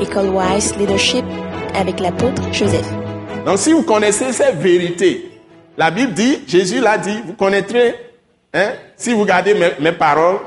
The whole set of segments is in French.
École Wise Leadership avec l'apôtre Joseph. Donc si vous connaissez ces vérités, la Bible dit, Jésus l'a dit, vous connaîtrez, hein, si vous gardez mes, paroles,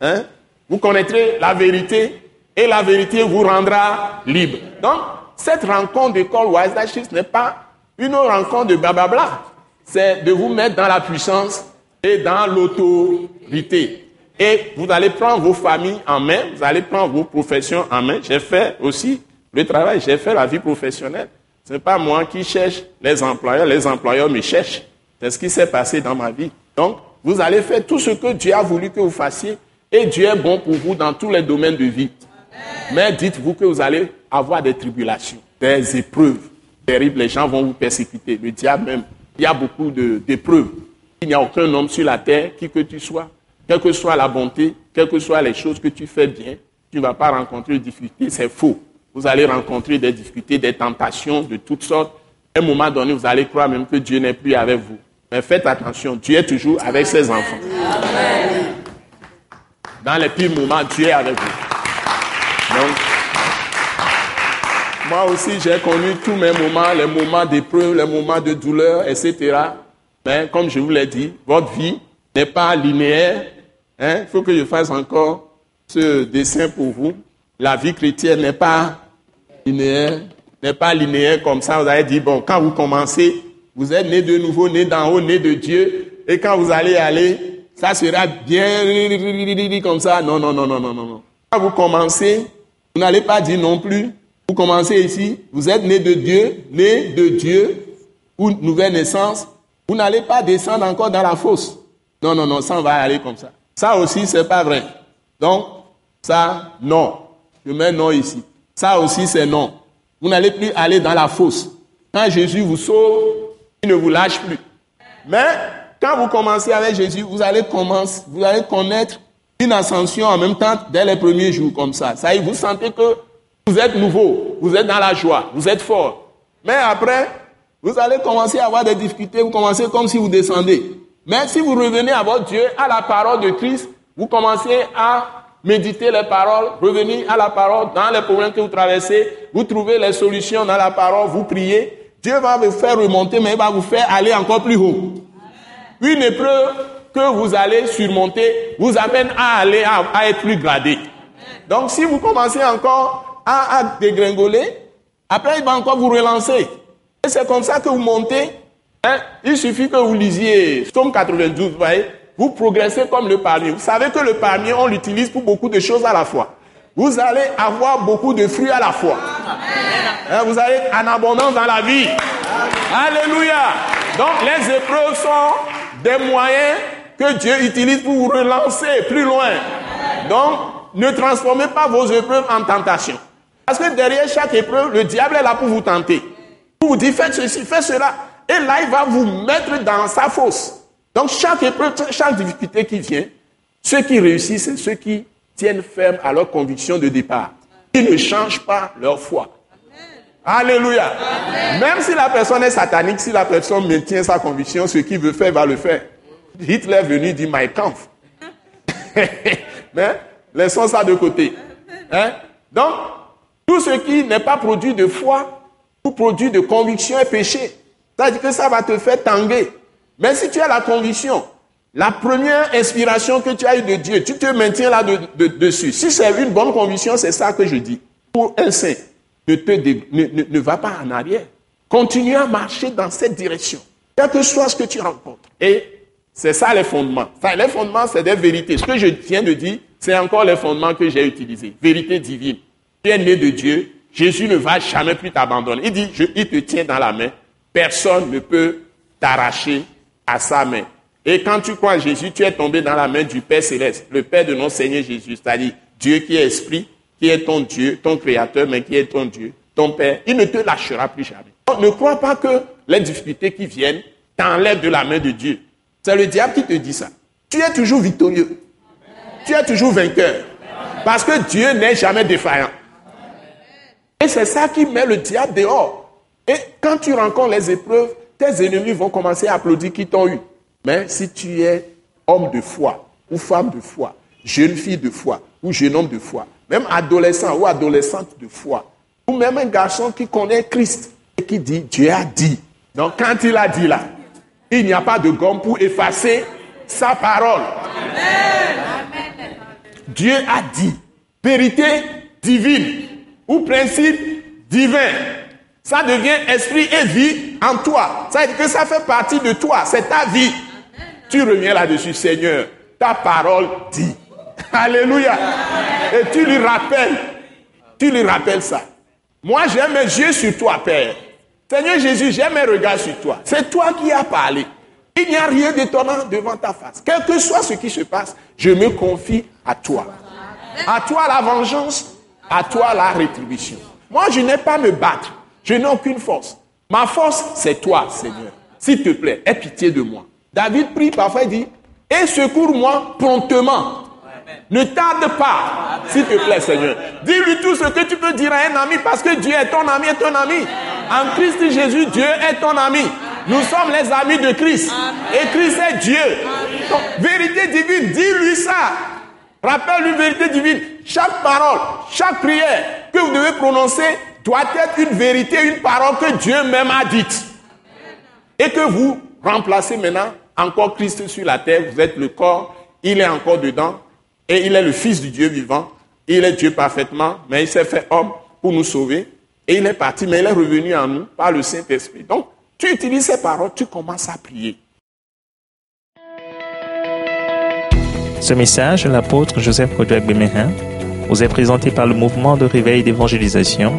hein, vous connaîtrez la vérité et la vérité vous rendra libre. Donc, cette rencontre d'école Wise Leadership n'est pas une rencontre de blablabla. C'est de vous mettre dans la puissance et dans l'autorité. Et vous allez prendre vos familles en main, vous allez prendre vos professions en main. J'ai fait aussi le travail, j'ai fait la vie professionnelle. Ce n'est pas moi qui cherche les employeurs, les employeurs me cherchent. C'est ce qui s'est passé dans ma vie. Donc, vous allez faire tout ce que Dieu a voulu que vous fassiez et Dieu est bon pour vous dans tous les domaines de vie. Mais dites-vous que vous allez avoir des tribulations, des épreuves terribles. Les gens vont vous persécuter. Le diable même. Il y a beaucoup d'épreuves. Il n'y a aucun homme sur la terre, qui que tu sois, quelle que soit la bonté, quelles que soient les choses que tu fais bien, tu ne vas pas rencontrer de difficultés, c'est faux. Vous allez rencontrer des difficultés, des tentations de toutes sortes. À un moment donné, vous allez croire même que Dieu n'est plus avec vous. Mais faites attention, Dieu est toujours avec ses enfants. Dans les pires moments, Dieu est avec vous. Donc, moi aussi, j'ai connu tous mes moments, les moments d'épreuve, les moments de douleur, etc. Mais comme je vous l'ai dit, votre vie n'est pas linéaire, Hein? Il faut que je fasse encore ce dessin pour vous. La vie chrétienne n'est pas linéaire, n'est pas linéaire comme ça. Vous avez dit, bon, quand vous commencez, vous êtes né de nouveau, né d'en haut, né de Dieu, et quand vous allez aller, ça sera bien comme ça. Non, non, non, non, non, non. Quand vous commencez, vous n'allez pas dire non plus. Vous commencez ici, vous êtes né de Dieu, né de Dieu, ou nouvelle naissance. Vous n'allez pas descendre encore dans la fosse. Non, non, non, ça on va aller comme ça. Ça aussi, c'est pas vrai. Donc, ça, non. Je mets non ici. Ça aussi, c'est non. Vous n'allez plus aller dans la fosse. Quand Jésus vous sauve, il ne vous lâche plus. Mais, quand vous commencez avec Jésus, vous allez commencer, vous allez connaître une ascension en même temps dès les premiers jours comme ça. Ça y vous sentez que vous êtes nouveau, vous êtes dans la joie, vous êtes fort. Mais après, vous allez commencer à avoir des difficultés, vous commencez comme si vous descendez. Mais si vous revenez à votre Dieu, à la parole de Christ, vous commencez à méditer les paroles, revenir à la parole dans les problèmes que vous traversez, vous trouvez les solutions dans la parole, vous priez, Dieu va vous faire remonter, mais il va vous faire aller encore plus haut. Une épreuve que vous allez surmonter vous amène à aller à, être plus gradé. Donc si vous commencez encore à, à dégringoler, après il va encore vous relancer. Et c'est comme ça que vous montez Hein? Il suffit que vous lisiez Somme 92, vous voyez, vous progressez comme le palmier. Vous savez que le palmier, on l'utilise pour beaucoup de choses à la fois. Vous allez avoir beaucoup de fruits à la fois. Hein, vous allez en abondance dans la vie. Alléluia. Donc les épreuves sont des moyens que Dieu utilise pour vous relancer plus loin. Donc ne transformez pas vos épreuves en tentation. Parce que derrière chaque épreuve, le diable est là pour vous tenter. Pour vous dire faites ceci, faites cela. Et là, il va vous mettre dans sa fosse. Donc, chaque épreuve, chaque difficulté qui vient, ceux qui réussissent, c'est ceux qui tiennent ferme à leur conviction de départ. Ils ne changent pas leur foi. Alléluia. Même si la personne est satanique, si la personne maintient sa conviction, ce qu'il veut faire, va le faire. Hitler est venu dire My Kampf. Mais laissons ça de côté. Hein? Donc, tout ce qui n'est pas produit de foi ou produit de conviction est péché. C'est-à-dire que ça va te faire tanguer. Mais si tu as la conviction, la première inspiration que tu as eue de Dieu, tu te maintiens là dessus. Si c'est une bonne conviction, c'est ça que je dis. Pour un saint, ne, te ne, va pas en arrière. Continue à marcher dans cette direction. Quel que soit ce que tu rencontres. Et c'est ça les fondements. les fondements, c'est des vérités. Ce que je viens de dire, c'est encore les fondements que j'ai utilisés. Vérité divine. Tu es né de Dieu. Jésus ne va jamais plus t'abandonner. Il dit, il te tient dans la main. Personne ne peut t'arracher à sa main. Et quand tu crois en Jésus, tu es tombé dans la main du Père céleste, le Père de notre Seigneur Jésus, c'est-à-dire Dieu qui est esprit, qui est ton Dieu, ton créateur, mais qui est ton Dieu, ton Père. Il ne te lâchera plus jamais. Donc, ne crois pas que les difficultés qui viennent t'enlèvent de la main de Dieu. C'est le diable qui te dit ça. Tu es toujours victorieux. Tu es toujours vainqueur. Parce que Dieu n'est jamais défaillant. Et c'est ça qui met le diable dehors. Et quand tu rencontres les épreuves, tes ennemis vont commencer à applaudir qui t'ont eu. Mais si tu es homme de foi ou femme de foi, jeune fille de foi ou jeune homme de foi, même adolescent ou adolescente de foi, ou même un garçon qui connaît Christ et qui dit Dieu a dit. Donc quand il a dit là, il n'y a pas de gomme pour effacer sa parole. Dieu a dit. Vérité divine ou principe divin. Ça devient esprit et vie en toi. Ça que ça fait partie de toi. C'est ta vie. Tu reviens là-dessus, Seigneur. Ta parole dit. Alléluia. Et tu lui rappelles. Tu lui rappelles ça. Moi, j'ai mes yeux sur toi, Père. Seigneur Jésus, j'ai mes regards sur toi. C'est toi qui as parlé. Il n'y a rien d'étonnant devant ta face. Quel que soit ce qui se passe, je me confie à toi. À toi la vengeance, à toi la rétribution. Moi, je n'ai pas à me battre. Je n'ai aucune force. Ma force, c'est toi, Seigneur. S'il te plaît, aie pitié de moi. David prie parfois, il dit, et secours-moi promptement. Ne tarde pas, s'il te plaît, Seigneur. Dis-lui tout ce que tu peux dire à un ami parce que Dieu est ton ami, est ton ami. En Christ Jésus, Dieu est ton ami. Nous sommes les amis de Christ. Et Christ est Dieu. vérité divine, dis-lui ça. Rappelle-lui vérité divine. Chaque parole, chaque prière que vous devez prononcer doit être une vérité, une parole que Dieu même a dite. Et que vous remplacez maintenant encore Christ sur la terre. Vous êtes le corps, il est encore dedans. Et il est le Fils du Dieu vivant. Il est Dieu parfaitement, mais il s'est fait homme pour nous sauver. Et il est parti, mais il est revenu en nous par le Saint-Esprit. Donc, tu utilises ces paroles, tu commences à prier. Ce message l'apôtre Joseph Kodouak Bemehin vous est présenté par le mouvement de réveil d'évangélisation,